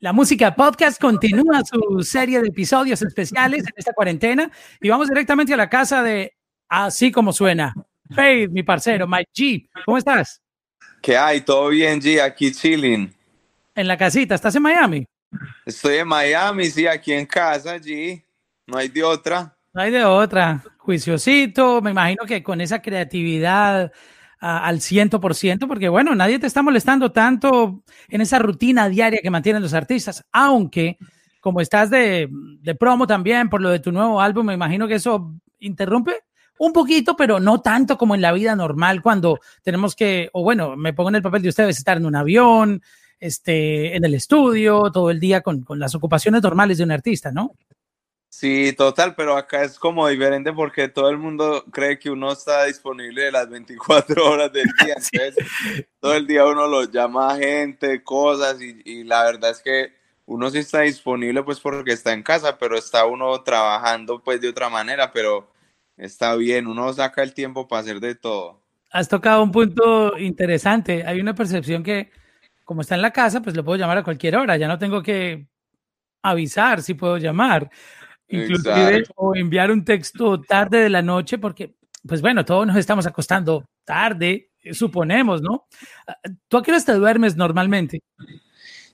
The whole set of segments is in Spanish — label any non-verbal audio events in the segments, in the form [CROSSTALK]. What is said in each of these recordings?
La música podcast continúa su serie de episodios especiales en esta cuarentena y vamos directamente a la casa de Así como suena. Hey, mi parcero, Mike G. ¿Cómo estás? ¿Qué hay? ¿Todo bien, G? Aquí chilling. En la casita, ¿estás en Miami? Estoy en Miami, sí, aquí en casa, G. No hay de otra. No hay de otra. Juiciosito, me imagino que con esa creatividad al ciento por ciento, porque bueno, nadie te está molestando tanto en esa rutina diaria que mantienen los artistas, aunque como estás de, de promo también por lo de tu nuevo álbum, me imagino que eso interrumpe un poquito, pero no tanto como en la vida normal cuando tenemos que, o bueno, me pongo en el papel de ustedes, estar en un avión, este, en el estudio, todo el día con, con las ocupaciones normales de un artista, ¿no? Sí, total, pero acá es como diferente porque todo el mundo cree que uno está disponible las 24 horas del día. [LAUGHS] Entonces, todo el día uno lo llama a gente, cosas, y, y, la verdad es que uno sí está disponible pues porque está en casa, pero está uno trabajando pues de otra manera, pero está bien, uno saca el tiempo para hacer de todo. Has tocado un punto interesante. Hay una percepción que como está en la casa, pues lo puedo llamar a cualquier hora, ya no tengo que avisar si puedo llamar inclusive o enviar un texto tarde de la noche porque pues bueno, todos nos estamos acostando tarde, suponemos, ¿no? ¿Tú a qué hora te duermes normalmente?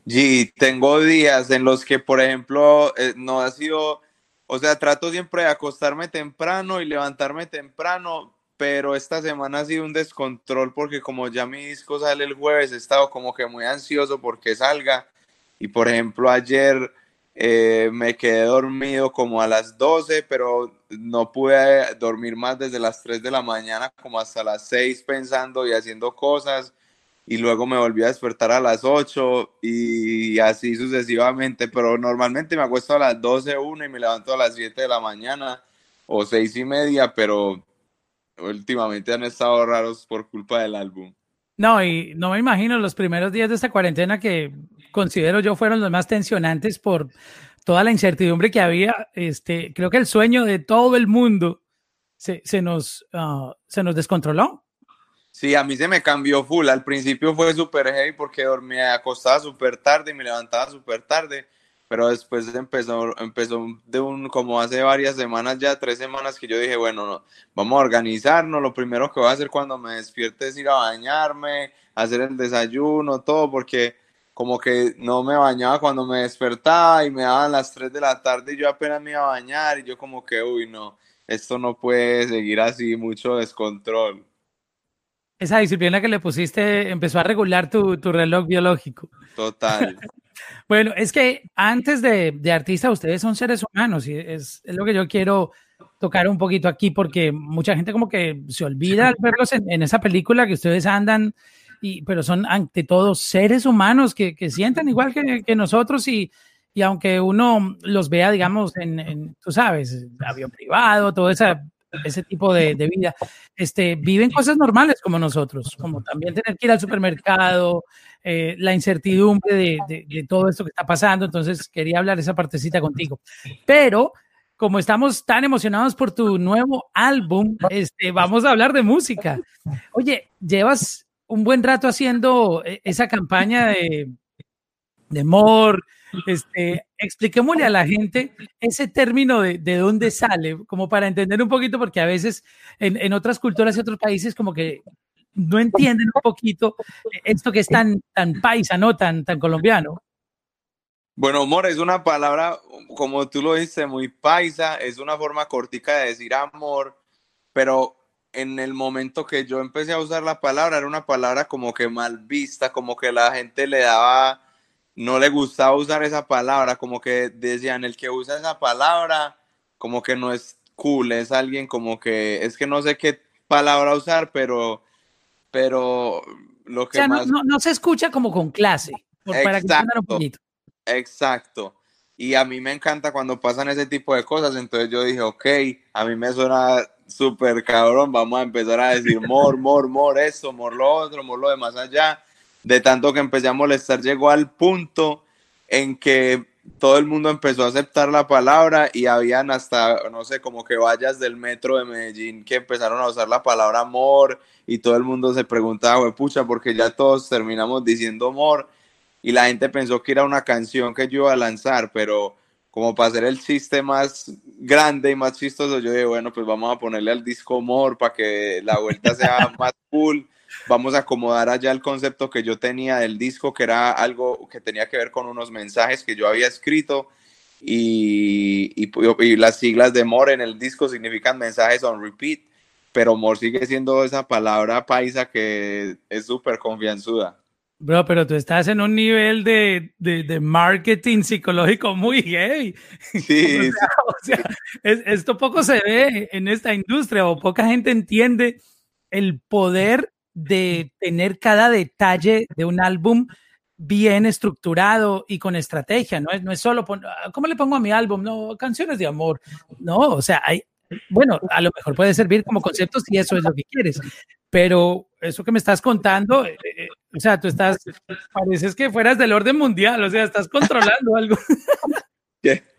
Sí, tengo días en los que, por ejemplo, eh, no ha sido, o sea, trato siempre de acostarme temprano y levantarme temprano, pero esta semana ha sido un descontrol porque como ya mi disco sale el jueves, he estado como que muy ansioso porque salga. Y por ejemplo, ayer eh, me quedé dormido como a las 12, pero no pude dormir más desde las 3 de la mañana como hasta las 6 pensando y haciendo cosas. Y luego me volví a despertar a las 8 y así sucesivamente. Pero normalmente me acuesto a las 12, 1 y me levanto a las 7 de la mañana o 6 y media, pero últimamente han estado raros por culpa del álbum. No, y no me imagino los primeros días de esta cuarentena que considero yo fueron los más tensionantes por toda la incertidumbre que había. Este, creo que el sueño de todo el mundo se, nos, uh, se nos descontroló. Sí, a mí se me cambió full. Al principio fue súper heavy porque dormía acostada súper tarde y me levantaba súper tarde pero después empezó, empezó de un, como hace varias semanas ya, tres semanas que yo dije, bueno, no, vamos a organizarnos, lo primero que voy a hacer cuando me despierte es ir a bañarme, hacer el desayuno, todo, porque como que no me bañaba cuando me despertaba y me daban las 3 de la tarde y yo apenas me iba a bañar y yo como que, uy, no, esto no puede seguir así, mucho descontrol. Esa disciplina que le pusiste empezó a regular tu, tu reloj biológico. Total. [LAUGHS] Bueno, es que antes de, de artista, ustedes son seres humanos y es, es, lo que yo quiero tocar un poquito aquí porque mucha gente como que se olvida al verlos en, en esa película que ustedes andan, y, pero son ante todo seres humanos que, que sienten igual que, que nosotros y, y, aunque uno los vea, digamos, en, en tú sabes, avión privado, todo esa ese tipo de, de, vida, este, viven cosas normales como nosotros, como también tener que ir al supermercado, eh, la incertidumbre de, todo esto que está pasando. Entonces, quería hablar esa partecita contigo. Pero como estamos tan emocionados por tu nuevo álbum, este, vamos a hablar de música. Oye, llevas un buen rato haciendo eh, esa campaña de, de amor, este, expliquémosle a la gente ese término de, de, dónde sale, como para entender un poquito, porque a veces en, en, otras culturas y otros países como que no entienden un poquito esto que es tan, tan paisa, ¿no? Tan, tan colombiano. Bueno, amor es una palabra, como tú lo dices, muy paisa, es una forma cortica de decir amor, pero en el momento que yo empecé a usar la palabra, era una palabra como que mal vista, como que la gente le daba no le gustaba usar esa palabra, como que decían, el que usa esa palabra, como que no es cool, es alguien como que, es que no sé qué palabra usar, pero, pero lo que o sea, más... no, no, no, se escucha como con clase, por, para que un poquito. Exacto. Y a mí me encanta cuando pasan ese tipo de cosas, entonces yo dije, ok, a mí me suena súper cabrón, vamos a empezar a decir mor, mor, mor, esto, mor lo otro, mor lo de más allá de tanto que empecé a molestar, llegó al punto en que todo el mundo empezó a aceptar la palabra y habían hasta, no sé, como que vallas del metro de Medellín que empezaron a usar la palabra amor y todo el mundo se preguntaba, pucha, porque ya todos terminamos diciendo amor. y la gente pensó que era una canción que yo iba a lanzar, pero como para hacer el chiste más grande y más chistoso, yo dije, bueno, pues vamos a ponerle al disco More para que la vuelta sea [LAUGHS] más cool. Vamos a acomodar allá el concepto que yo tenía del disco, que era algo que tenía que ver con unos mensajes que yo había escrito. Y, y, y las siglas de More en el disco significan mensajes on repeat pero More sigue siendo esa palabra paisa que es súper confianzuda. Bro, pero tú estás en un nivel de, de, de marketing psicológico muy gay. Sí. [LAUGHS] o sea, esto poco se ve en esta industria o poca gente entiende el poder de tener cada detalle de un álbum bien estructurado y con estrategia, no es, no es solo, ¿cómo le pongo a mi álbum? No, canciones de amor, no, o sea, hay, bueno, a lo mejor puede servir como concepto si eso es lo que quieres, pero eso que me estás contando, eh, eh, o sea, tú estás, pareces que fueras del orden mundial, o sea, estás controlando algo. [LAUGHS]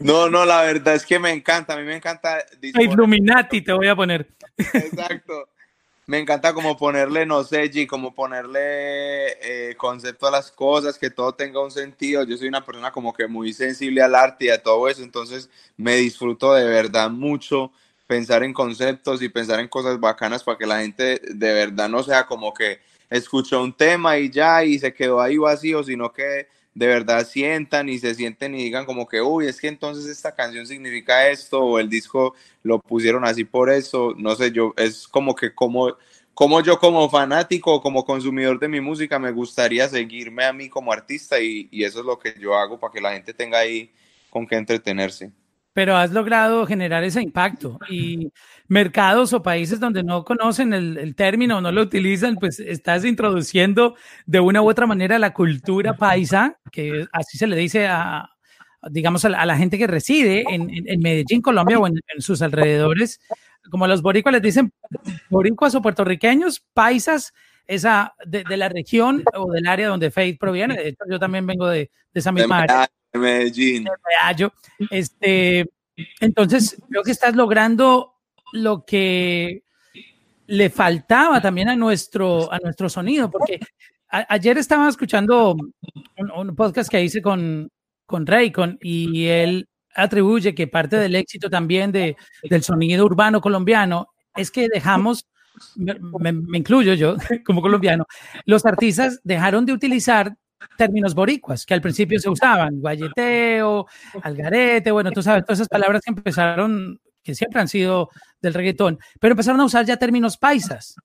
No, no, la verdad es que me encanta, a mí me encanta. Illuminati te voy a poner. Exacto me encanta como ponerle, no sé, G, como ponerle eh, concepto a las cosas, que todo tenga un sentido. Yo soy una persona como que muy sensible al arte y a todo eso, entonces me disfruto de verdad mucho pensar en conceptos y pensar en cosas bacanas para que la gente de verdad no sea como que escuchó un tema y ya y se quedó ahí vacío, sino que de verdad sientan y se sienten y digan como que, uy, es que entonces esta canción significa esto o el disco lo pusieron así por eso, no sé, yo es como que como, como yo como fanático o como consumidor de mi música me gustaría seguirme a mí como artista y, y eso es lo que yo hago para que la gente tenga ahí con qué entretenerse pero has logrado generar ese impacto y mercados o países donde no conocen el, el, término o no lo utilizan, pues estás introduciendo de una u otra manera la cultura paisa, que así se le dice a, digamos, a la, gente que reside en, en, Medellín, Colombia o en, en, sus alrededores, como los boricuas les dicen boricuas o puertorriqueños, paisas, esa de, de, la región o del área donde Faith proviene. De hecho, yo también vengo de, de esa misma área. Medellín. Este, entonces, creo que estás logrando lo que le faltaba también a nuestro, a nuestro sonido, porque ayer estaba escuchando un, podcast que hice con, con Raycon y él atribuye que parte del éxito también de, del sonido urbano colombiano es que dejamos, me incluyo yo [LAUGHS] como colombiano, los artistas dejaron de utilizar términos boricuas que al principio se usaban, guayeteo, algarete, bueno, tú sabes, todas esas palabras que empezaron, que siempre han sido del reggaetón, pero empezaron a usar ya términos paisas,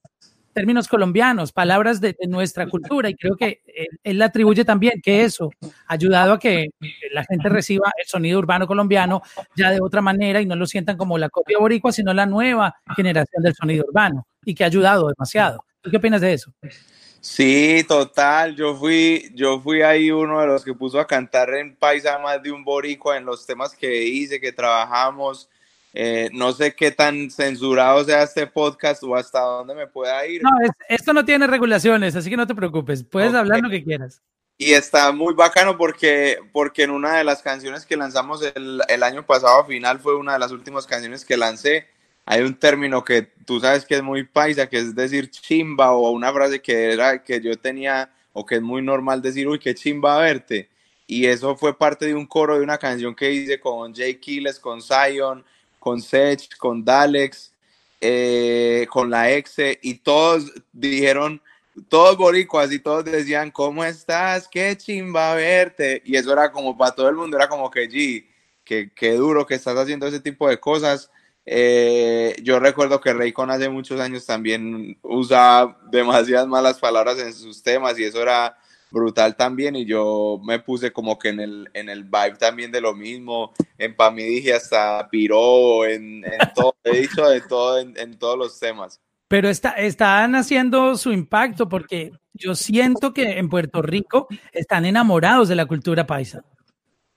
términos colombianos, palabras de, nuestra cultura, y creo que él, le atribuye también que eso ha ayudado a que la gente reciba el sonido urbano colombiano ya de otra manera y no lo sientan como la copia boricua, sino la nueva generación del sonido urbano, y que ha ayudado demasiado. ¿Tú qué opinas de eso? Sí, total. Yo fui, yo fui ahí uno de los que puso a cantar en paisa más de un boricua en los temas que hice, que trabajamos. Eh, no sé qué tan censurado sea este podcast o hasta dónde me pueda ir. No, esto no tiene regulaciones, así que no te preocupes. Puedes hablar lo que quieras. Y está muy bacano porque, porque en una de las canciones que lanzamos el, el año pasado, final, fue una de las últimas canciones que lancé hay un término que tú sabes que es muy paisa, que es decir chimba o una frase que era que yo tenía o que es muy normal decir, uy, qué chimba verte. Y eso fue parte de un coro de una canción que hice con Jay Kiles, con Zion, con Sech, con Dalex, eh, con la Exe, y todos dijeron, todos boricuas y todos decían, ¿cómo estás? Qué chimba verte. Y eso era como para todo el mundo, era como que, G, qué, qué duro que estás haciendo ese tipo de cosas eh, yo recuerdo que Raycon hace muchos años también usaba demasiadas malas palabras en sus temas y eso era brutal también y yo me puse como que en el, en el vibe también de lo mismo, en pa' mí dije hasta piró, en, en todo, he dicho de todo en, en todos los temas. Pero está, están haciendo su impacto porque yo siento que en Puerto Rico están enamorados de la cultura paisa.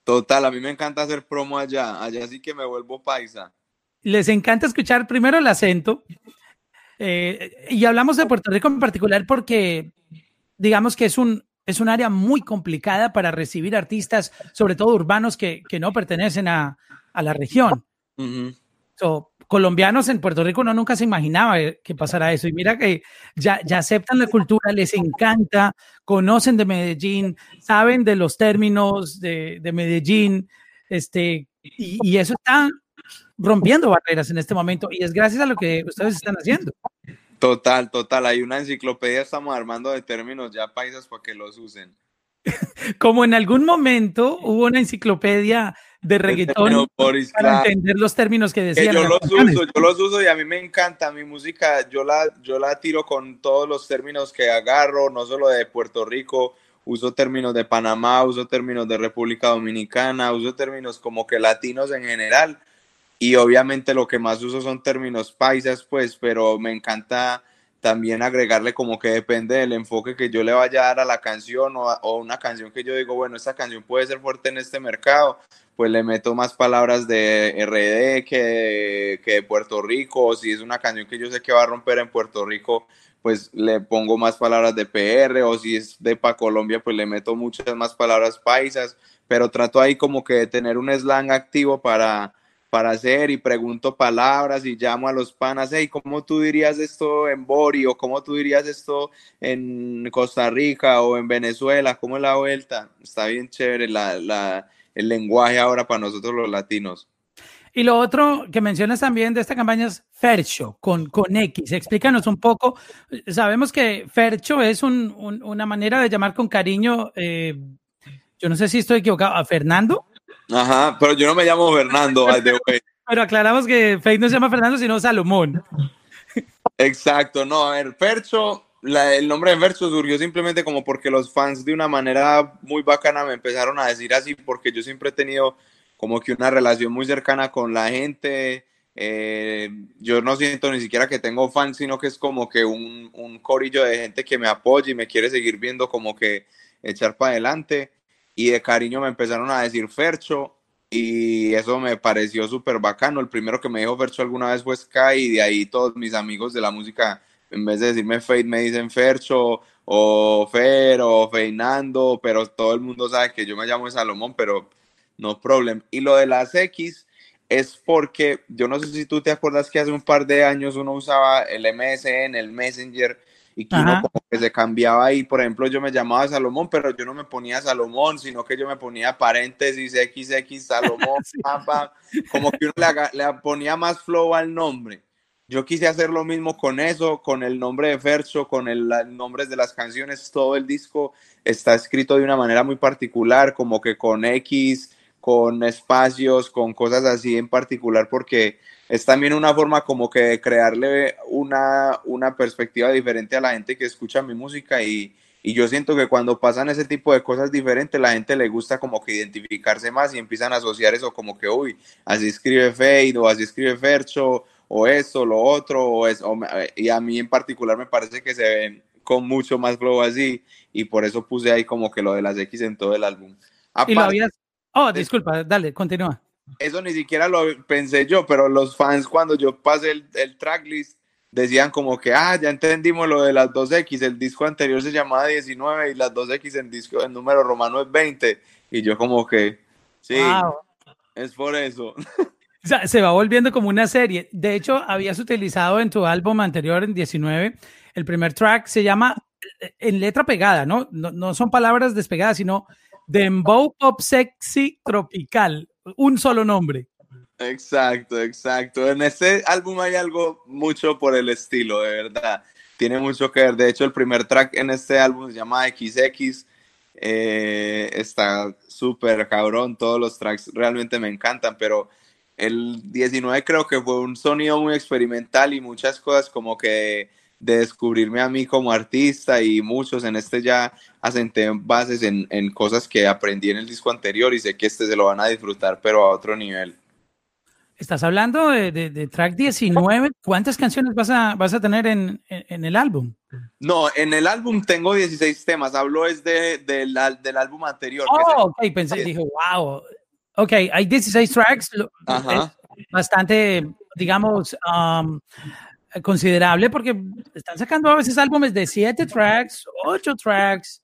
Total, a mí me encanta hacer promo allá, allá sí que me vuelvo paisa les encanta escuchar primero el acento. Eh, y hablamos de Puerto Rico en particular porque digamos que es un, es un área muy complicada para recibir artistas, sobre todo urbanos que, que no pertenecen a, a la región. colombianos en Puerto Rico uno nunca se imaginaba que pasara eso. Y mira que ya, ya aceptan la cultura, les encanta, conocen de Medellín, saben de los términos de, de Medellín, este, y, y, eso está rompiendo barreras en este momento. Y es gracias a lo que ustedes están haciendo. Total, total. Hay una enciclopedia, estamos armando de términos ya paisas para que los usen. [LAUGHS] Como en algún momento hubo una enciclopedia de reggaetón para entender los términos que decían. yo los uso, yo los uso y a mí me encanta mi música, yo la, yo la tiro con todos los términos que agarro, no solo de Puerto Rico, uso términos de Panamá, uso términos de República Dominicana, uso términos como que latinos en general y obviamente lo que más uso son términos paisas, pues, pero me encanta también agregarle como que depende del enfoque que yo le vaya a dar a la canción o, una canción que yo digo, bueno, esta canción puede ser fuerte en este mercado, pues le meto más palabras de RD que de, que de Puerto Rico, o si es una canción que yo sé que va a romper en Puerto Rico, pues le pongo más palabras de PR, o si es de pa Colombia, pues le meto muchas más palabras paisas, pero trato ahí como que de tener un slang activo para para hacer y pregunto palabras y llamo a los panas, hey, ¿cómo tú dirías esto en Bori o cómo tú dirías esto en Costa Rica o en Venezuela? ¿Cómo es la vuelta? Está bien chévere la, la, el lenguaje ahora para nosotros los latinos. Y lo otro que mencionas también de esta campaña es Fercho, con, con X. Explícanos un poco. Sabemos que Fercho es un, una manera de llamar con cariño, eh, yo no sé si estoy equivocado, a Fernando. Ajá, pero yo no me llamo Fernando, [LAUGHS] Pero aclaramos que Fake no se llama Fernando, sino Salomón. Exacto, no, a ver, Fercho, el nombre de Fercho surgió simplemente como porque los fans de una manera muy bacana me empezaron a decir así, porque yo siempre he tenido como que una relación muy cercana con la gente. Eh, yo no siento ni siquiera que tengo fans, sino que es como que un, un corillo de gente que me apoya y me quiere seguir viendo como que echar para adelante y de cariño me empezaron a decir Fercho y eso me pareció súper bacano. El primero que me dijo Fercho alguna vez fue Sky y de ahí todos mis amigos de la música, en vez de decirme Fate, me dicen Fercho o Fer o Feinando, pero todo el mundo sabe que yo me llamo Salomón, pero no problem. Y lo de las X es porque yo no sé si tú te acuerdas que hace un par de años uno usaba el MSN, el Messenger, y que uno como que se cambiaba ahí, por ejemplo, yo me llamaba Salomón, pero yo no me ponía Salomón, sino que yo me ponía paréntesis XX Salomón, [LAUGHS] como que uno le, ponía más flow al nombre. Yo quise hacer lo mismo con eso, con el nombre de Fercho, con el, nombres de las canciones, todo el disco está escrito de una manera muy particular, como que con X, con espacios, con cosas así en particular, porque es también una forma como que de crearle una, una perspectiva diferente a la gente que escucha mi música y, y, yo siento que cuando pasan ese tipo de cosas diferentes, la gente le gusta como que identificarse más y empiezan a asociar eso como que, uy, así escribe Fade o así escribe Fercho o eso, lo otro, o es, y a mí en particular me parece que se ven con mucho más flow así y por eso puse ahí como que lo de las X en todo el álbum. ¿Y lo habías... Oh, disculpa, dale, continúa eso ni siquiera lo pensé yo, pero los fans cuando yo pasé el, el tracklist decían como que, ah, ya entendimos lo de las 2X, el disco anterior se llamaba 19 y las 2X en disco, el número romano es 20, y yo como que, sí, es por eso. [LAUGHS] O sea, se va volviendo como una serie. De hecho, habías utilizado en tu álbum anterior, en 19, el primer track se llama eh, en letra pegada, ¿no? No, no son palabras despegadas, sino Dembow Pop Sexy Tropical un solo nombre. Exacto, exacto. En este álbum hay algo mucho por el estilo, de verdad. Tiene mucho que ver. De hecho, el primer track en este álbum se llama XX. Eh, está súper cabrón. Todos los tracks realmente me encantan, pero el 19 creo que fue un sonido muy experimental y muchas cosas como que de descubrirme a mí como artista y muchos en este ya asenté bases en, en, cosas que aprendí en el disco anterior y sé que este se lo van a disfrutar pero a otro nivel. Estás hablando de, de, track 19, ¿cuántas canciones vas a, vas a tener en, en, el álbum? No, en el álbum tengo 16 temas, hablo es de, del álbum anterior. Oh, ok, pensé, dije, wow. Ok, hay 16 tracks, bastante, digamos, um, considerable porque están sacando a veces álbumes de 7 tracks, 8 tracks,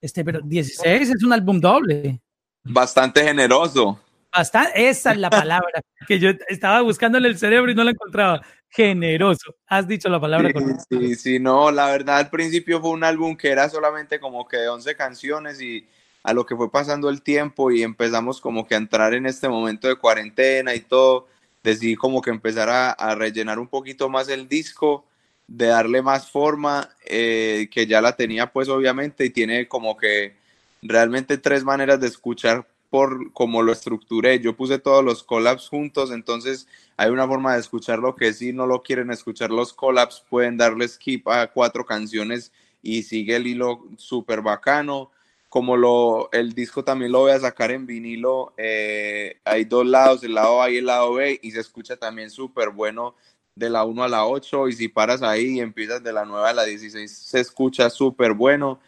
este, pero 16 es un álbum doble. Bastante generoso. Bastante, esa es la palabra [LAUGHS] que yo estaba buscando en el cerebro y no la encontraba. Generoso, has dicho la palabra. Sí, sí, sí, no, la verdad al principio fue un álbum que era solamente como que de 11 canciones y a lo que fue pasando el tiempo y empezamos como que a entrar en este momento de cuarentena y todo, decidí como que empezar a, rellenar un poquito más el disco, de darle más forma, eh, que ya la tenía pues obviamente y tiene como que realmente tres maneras de escuchar por cómo lo estructuré. Yo puse todos los collabs juntos, entonces hay una forma de escucharlo que si no lo quieren escuchar los collabs, pueden darle skip a cuatro canciones y sigue el hilo súper bacano. Como lo, el disco también lo voy a sacar en vinilo, eh, hay dos lados, el lado A y el lado B, y se escucha también súper bueno de la 1 a la 8, y si paras ahí y empiezas de la 9 a la 16, se escucha súper bueno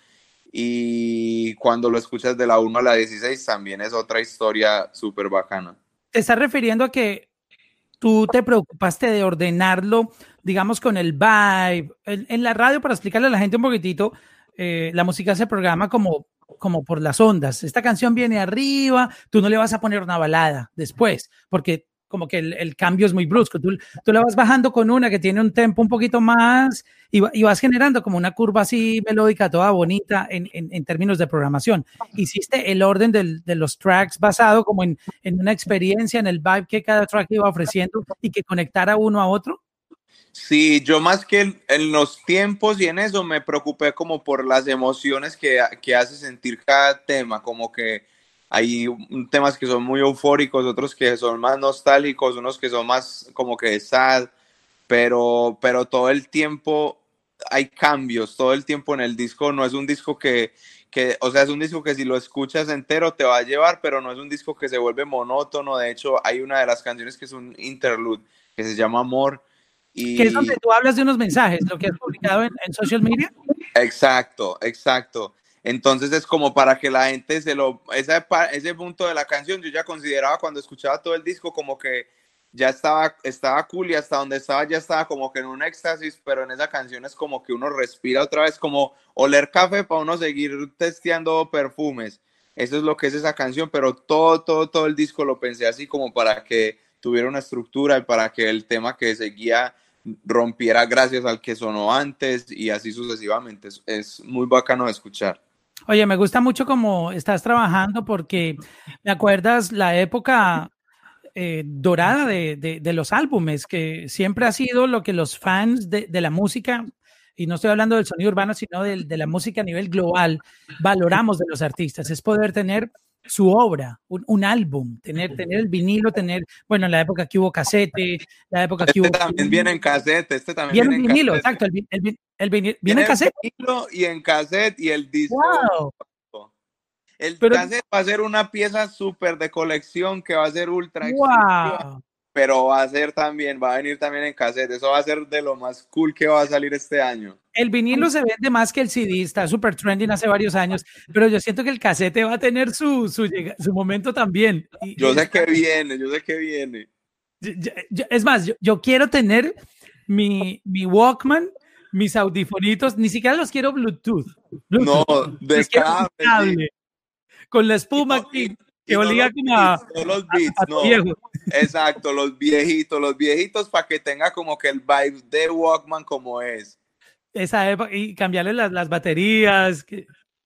y cuando lo escuchas de la 1 a la 16 también es otra historia súper bacana. ¿Te estás refiriendo a que tú te preocupaste de ordenarlo, digamos, con el vibe? En, la radio, para explicarle a la gente un poquitito, eh, la música se programa como, como por las ondas. Esta canción viene arriba, tú no le vas a poner una balada después, porque como que el, cambio es muy brusco. Tú, tú la vas bajando con una que tiene un tempo un poquito más y, vas generando como una curva así melódica, toda bonita en, en, términos de programación. Hiciste el orden del, de los tracks basado como en, en, una experiencia, en el vibe que cada track iba ofreciendo y que conectara uno a otro. Sí, yo más que en, los tiempos y en eso me preocupé como por las emociones que, que hace sentir cada tema, como que hay temas que son muy eufóricos, otros que son más nostálgicos, unos que son más como que sad, pero, pero todo el tiempo hay cambios, todo el tiempo en el disco, no es un disco que, que, o sea, es un disco que si lo escuchas entero te va a llevar, pero no es un disco que se vuelve monótono, de hecho hay una de las canciones que es un interlude, que se llama Amor. Y... Que es donde tú hablas de unos mensajes, lo que has publicado en, en social media. Exacto, exacto. Entonces es como para que la gente se lo, ese, ese punto de la canción yo ya consideraba cuando escuchaba todo el disco como que ya estaba, estaba cool y hasta donde estaba ya estaba como que en un éxtasis, pero en esa canción es como que uno respira otra vez, como oler café para uno seguir testeando perfumes. Eso es lo que es esa canción, pero todo, todo, todo el disco lo pensé así como para que tuviera una estructura y para que el tema que seguía rompiera gracias al que sonó antes y así sucesivamente. es muy bacano de escuchar. Oye, me gusta mucho cómo estás trabajando porque me acuerdas la época eh, dorada de, de, los álbumes, que siempre ha sido lo que los fans de, de la música, y no estoy hablando del sonido urbano, sino de, de, la música a nivel global, valoramos de los artistas, es poder tener su obra, un, álbum, tener, tener el vinilo, tener, bueno, en la época que hubo casete, la época que este hubo... también viene en casete, este también viene, en vinilo, exacto, el, el, el, vinilo, viene en cassette. y en cassette y el disco. El cassette va a ser una pieza súper de colección que va a ser ultra wow pero va a ser también, va a venir también en cassette. Eso va a ser de lo más cool que va a salir este año. El vinilo se vende más que el CD, está súper trending hace varios años, pero yo siento que el cassette va a tener su, su, su momento también. yo sé que viene, yo sé que viene. es más, yo, quiero tener mi, mi Walkman, mis audifonitos, ni siquiera los quiero Bluetooth. no, de cable. Con la espuma aquí que olía como a, los beats, no. Exacto, los viejitos, los viejitos para que tenga como que el vibe de Walkman como es. Esa época, y cambiarle las, las baterías.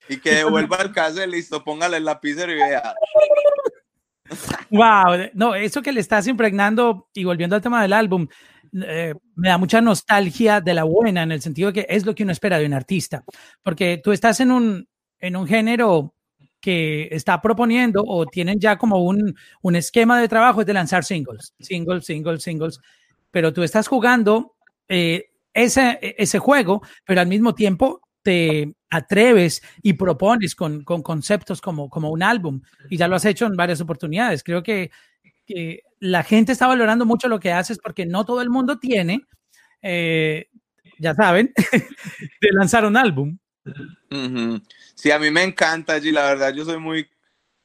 Y que devuelva el cassette, listo, póngale el lapicero y vea. [LAUGHS] Wow, no, eso que le estás impregnando y volviendo al tema del álbum, eh, me da mucha nostalgia de la buena en el sentido de que es lo que uno espera de un artista, porque tú estás en un, en un género que está proponiendo o tienen ya como un, un esquema de trabajo es de lanzar singles, singles, singles, singles, pero tú estás jugando eh, ese, ese juego, pero al mismo tiempo te atreves y propones con, con, conceptos como, como un álbum y ya lo has hecho en varias oportunidades. Creo que, que la gente está valorando mucho lo que haces porque no todo el mundo tiene, eh, ya saben, [LAUGHS] de lanzar un álbum. Sí, a mí me encanta allí, la verdad yo soy muy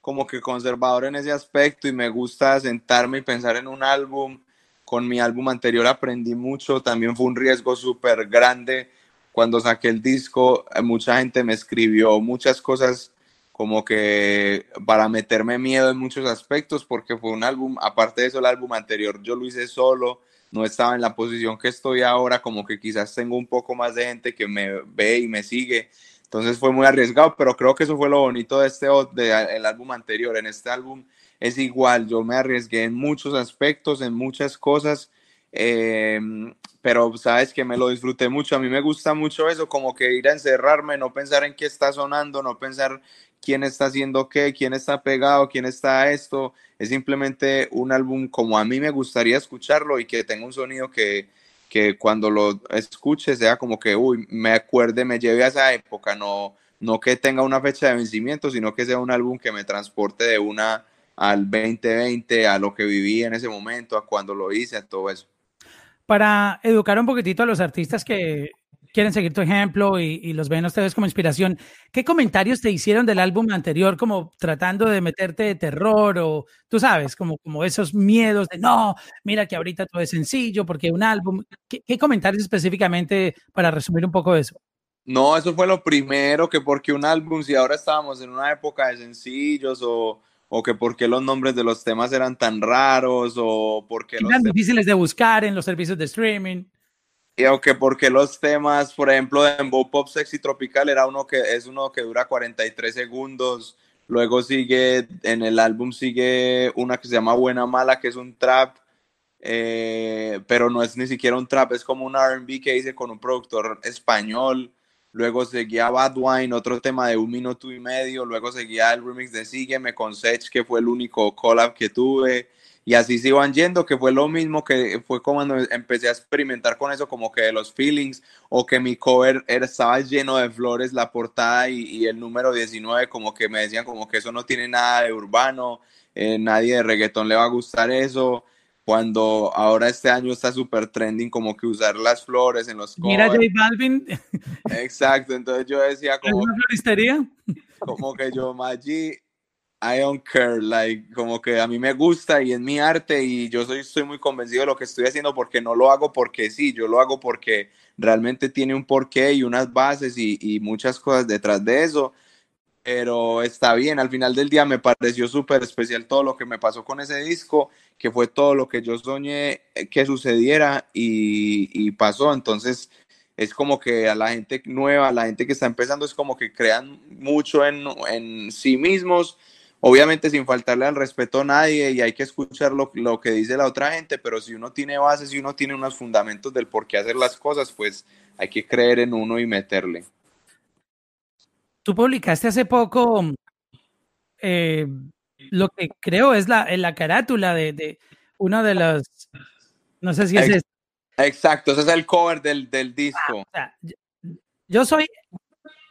como que conservador en ese aspecto y me gusta sentarme y pensar en un álbum. Con mi álbum anterior aprendí mucho, también fue un riesgo súper grande. Cuando saqué el disco, mucha gente me escribió muchas cosas como que para meterme miedo en muchos aspectos, porque fue un álbum, aparte de eso, el álbum anterior yo lo hice solo, no estaba en la posición que estoy ahora, como que quizás tengo un poco más de gente que me ve y me sigue, entonces fue muy arriesgado, pero creo que eso fue lo bonito de este de, el álbum anterior. En este álbum es igual, yo me arriesgué en muchos aspectos, en muchas cosas, em, pero sabes que me lo disfruté mucho. A mí me gusta mucho eso, como que ir a encerrarme, no pensar en qué está sonando, no pensar quién está haciendo qué, quién está pegado, quién está esto. Es simplemente un álbum como a mí me gustaría escucharlo y que tenga un sonido que, que cuando lo escuche sea como que, uy, me acuerde, me lleve a esa época, no, no que tenga una fecha de vencimiento, sino que sea un álbum que me transporte de una al 2020, a lo que viví en ese momento, a cuando lo hice, a todo eso. Para educar un poquitito a los artistas que quieren seguir tu ejemplo y, los ven ustedes como inspiración, ¿qué comentarios te hicieron del álbum anterior como tratando de meterte de terror o tú sabes, como, como esos miedos de no, mira que ahorita todo es sencillo porque un álbum, ¿qué, qué comentarios específicamente para resumir un poco eso? No, eso fue lo primero, que porque un álbum, si ahora estábamos en una época de sencillos o, o que por qué los nombres de los temas eran tan raros o por qué... Eran difíciles de buscar en los servicios de streaming. Y aunque porque los temas, por ejemplo, de Embo Pop Sexy Tropical era uno que es uno que dura 43 segundos. Luego sigue, en el álbum sigue una que se llama Buena Mala, que es un trap, eh, pero no es ni siquiera un trap, es como un RB que hice con un productor español. Luego seguía Bad Wine, otro tema de un minuto y medio. Luego seguía el remix de Sígueme con Sech, que fue el único collab que tuve y así se iban yendo, que fue lo mismo que fue cuando empecé a experimentar con eso, como que de los feelings, o que mi cover estaba lleno de flores, la portada y, el número 19, como que me decían como que eso no tiene nada de urbano, eh, nadie de reggaetón le va a gustar eso, cuando ahora este año está súper trending como que usar las flores en los Mira J Balvin. Exacto, entonces yo decía como... ¿Una floristería? Como que yo, Maggi, I don't care, like, como que a mí me gusta y es mi arte y yo soy, estoy muy convencido de lo que estoy haciendo porque no lo hago porque sí, yo lo hago porque realmente tiene un porqué y unas bases y, y muchas cosas detrás de eso, pero está bien, al final del día me pareció súper especial todo lo que me pasó con ese disco, que fue todo lo que yo soñé que sucediera y, y pasó, entonces es como que a la gente nueva, a la gente que está empezando, es como que crean mucho en, en sí mismos obviamente sin faltarle al respeto a nadie y hay que escuchar lo, que dice la otra gente, pero si uno tiene bases y uno tiene unos fundamentos del por qué hacer las cosas, pues hay que creer en uno y meterle. Tú publicaste hace poco eh, lo que creo es la, la carátula de, de uno de los, no sé si es... Exacto, ese es el cover del, disco. Ah, yo soy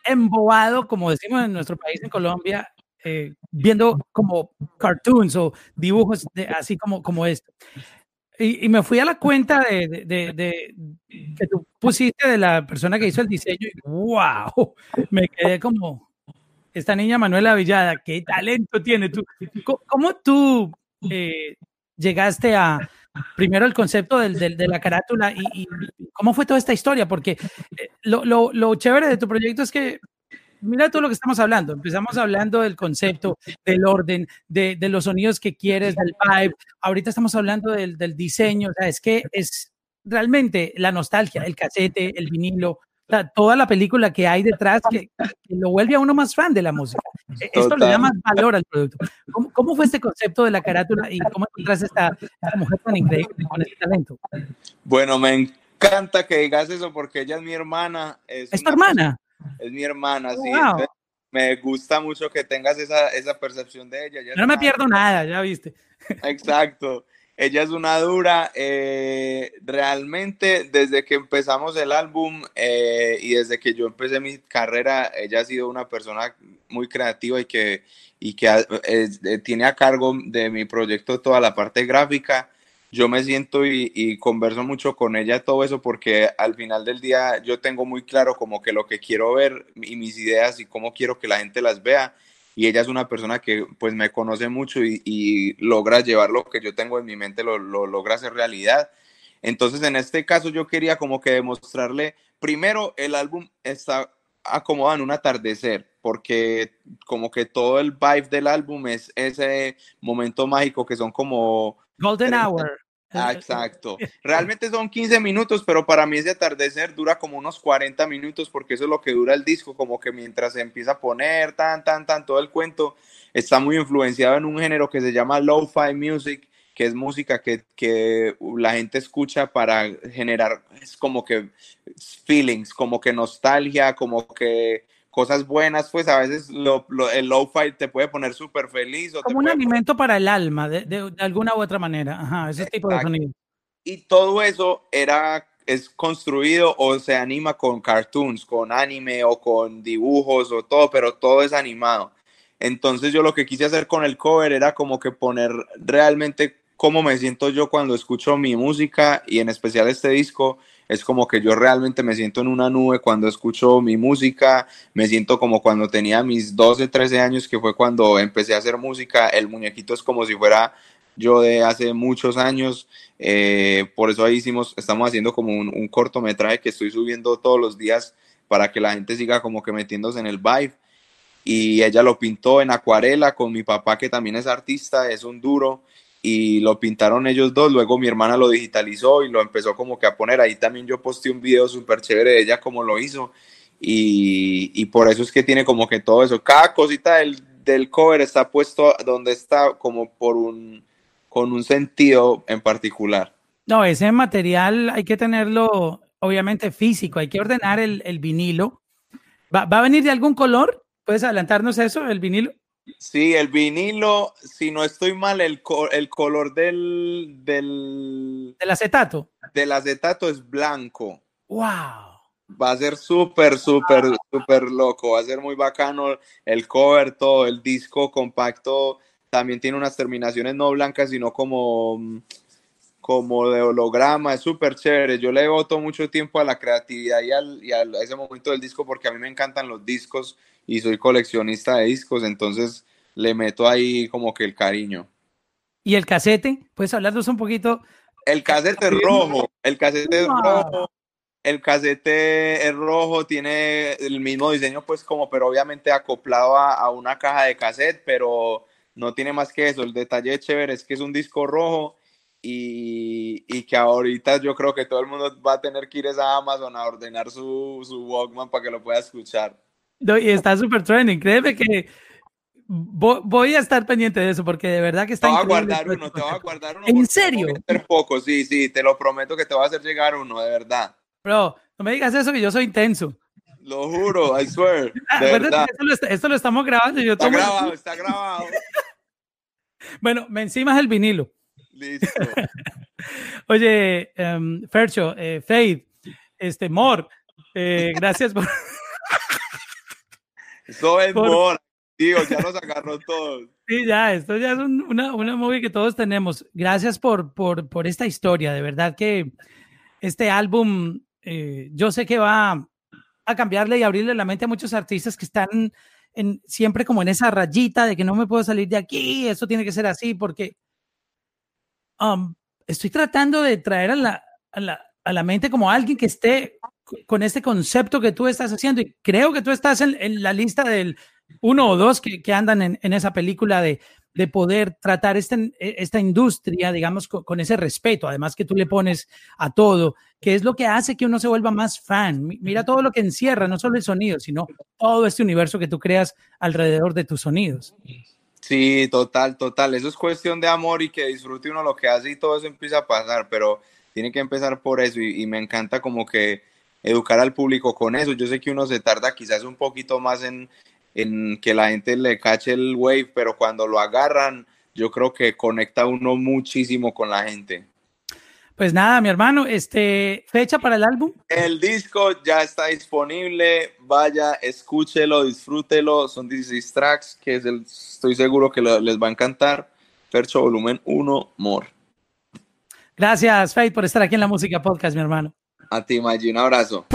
embobado, como decimos en nuestro país, en Colombia, eh, viendo como cartoons o dibujos de, así como, como esto. Y, me fui a la cuenta de, de, que tú pusiste de la persona que hizo el diseño y wow, me quedé como, esta niña Manuela Villada, qué talento tiene. ¿Tú, ¿Cómo tú eh, llegaste a, primero el concepto del, de la carátula y, cómo fue toda esta historia? Porque eh, lo, lo, lo, chévere de tu proyecto es que mira todo lo que estamos hablando. Empezamos hablando del concepto, del orden, de, de los sonidos que quieres, del vibe. Ahorita estamos hablando del, del, diseño. O sea, es que es realmente la nostalgia, el casete, el vinilo, toda la película que hay detrás que, lo vuelve a uno más fan de la música. E, esto le da más valor al producto. ¿Cómo, ¿Cómo, fue este concepto de la carátula y cómo encontraste esta, esta mujer tan increíble con este talento? Bueno, me encanta que digas eso porque ella es mi hermana. ¿Es, ¿Es tu hermana? Es mi hermana, sí. me gusta mucho que tengas esa, esa percepción de ella. no me pierdo nada, ya viste. Exacto. Ella es una dura. Eh, realmente, desde que empezamos el álbum eh, y desde que yo empecé mi carrera, ella ha sido una persona muy creativa y que, y que eh, tiene a cargo de mi proyecto toda la parte gráfica yo me siento y, converso mucho con ella todo eso porque al final del día yo tengo muy claro como que lo que quiero ver y mis ideas y cómo quiero que la gente las vea y ella es una persona que pues me conoce mucho y, logra llevar lo que yo tengo en mi mente, lo, lo, logra hacer realidad. Entonces en este caso yo quería como que demostrarle, primero el álbum está acomodado en un atardecer, porque como que todo el vibe del álbum es ese momento mágico que son como... Golden Hour. [LAUGHS] Ah, exacto. [LAUGHS] Realmente son 15 minutos, pero para mí ese atardecer dura como unos 40 minutos porque eso es lo que dura el disco, como que mientras se empieza a poner tan, tan, tan, todo el cuento está muy influenciado en un género que se llama lo-fi music, que es música que, que, la gente escucha para generar es como que feelings, como que nostalgia, como que cosas buenas, pues a veces lo, el lo-fi te puede poner súper feliz. O Como un alimento para el alma, de, de, alguna u otra manera. Ajá, ese tipo de sonido. Y todo eso era, es construido o se anima con cartoons, con anime o con dibujos o todo, pero todo es animado. Entonces yo lo que quise hacer con el cover era como que poner realmente cómo me siento yo cuando escucho mi música y en especial este disco es como que yo realmente me siento en una nube cuando escucho mi música, me siento como cuando tenía mis 12, 13 años, que fue cuando empecé a hacer música, el muñequito es como si fuera yo de hace muchos años, eh, por eso ahí hicimos, estamos haciendo como un, un, cortometraje que estoy subiendo todos los días para que la gente siga como que metiéndose en el vibe. Y ella lo pintó en acuarela con mi papá, que también es artista, es un duro y lo pintaron ellos dos, luego mi hermana lo digitalizó y lo empezó como que a poner, ahí también yo posté un video súper chévere de ella como lo hizo y, y, por eso es que tiene como que todo eso, cada cosita del, del cover está puesto donde está como por un, con un sentido en particular. No, ese material hay que tenerlo obviamente físico, hay que ordenar el, el vinilo. ¿Va, ¿Va a venir de algún color? ¿Puedes adelantarnos eso, el vinilo? Sí, el vinilo, si no estoy mal, el, el color del, del... ¿Del acetato? Del acetato es blanco. ¡Wow! Va a ser súper, súper, súper loco. Va a ser muy bacano el cover, todo. El disco compacto también tiene unas terminaciones no blancas, sino como, como de holograma. Es súper chévere. Yo le voto mucho tiempo a la creatividad y, al, y a ese momento del disco porque a mí me encantan los discos y soy coleccionista de discos, entonces le meto ahí como que el cariño. ¿Y el casete? ¿Puedes hablarnos un poquito? El casete es rojo, el casete es rojo, el casete es rojo, tiene el mismo diseño pues como, pero obviamente acoplado a, a una caja de cassette, pero no tiene más que eso, el detalle chévere es que es un disco rojo y, y, que ahorita yo creo que todo el mundo va a tener que ir a Amazon a ordenar su, su Walkman para que lo pueda escuchar. No, y está súper trending. Créeme que voy a estar pendiente de eso porque de verdad que está Te voy a guardar uno, te voy a guardar uno. ¿En serio? poco, sí, sí, te lo prometo que te va a hacer llegar uno, de verdad. Bro, no me digas eso que yo soy intenso. Lo juro, I swear. [LAUGHS] De verdad. Esto, lo, esto, lo, estamos grabando. Yo está tomo... grabado, está grabado. [LAUGHS] bueno, me encimas el vinilo. Listo. [LAUGHS] Oye, um, Fercho, eh, Faith, este, Mor, eh, gracias por... Eso es por... tío, ya los agarró todos. Sí, ya, esto ya es un, una, una movie que todos tenemos. Gracias por, por, por esta historia, de verdad que este álbum, eh, yo sé que va a cambiarle y abrirle la mente a muchos artistas que están en, siempre como en esa rayita de que no me puedo salir de aquí, eso tiene que ser así, porque um, estoy tratando de traer a la, a la, a la mente como alguien que esté con este concepto que tú estás haciendo y creo que tú estás en, la lista del uno o dos que, que andan en, en, esa película de, de poder tratar este, esta industria, digamos, con, con, ese respeto, además que tú le pones a todo, que es lo que hace que uno se vuelva más fan. Mira todo lo que encierra, no solo el sonido, sino todo este universo que tú creas alrededor de tus sonidos. Sí, total, total. Eso es cuestión de amor y que disfrute uno lo que hace y todo eso empieza a pasar, pero tiene que empezar por eso y, y me encanta como que educar al público con eso. Yo sé que uno se tarda quizás un poquito más en, en que la gente le cache el wave, pero cuando lo agarran, yo creo que conecta uno muchísimo con la gente. Pues nada, mi hermano, este, fecha para el álbum. El disco ya está disponible, vaya, escúchelo, disfrútelo, son 16 tracks que es el, estoy seguro que lo, les va a encantar. Percho Volumen 1, More. Gracias, Faith, por estar aquí en la Música Podcast, mi hermano. A ti, Maggi, un abrazo.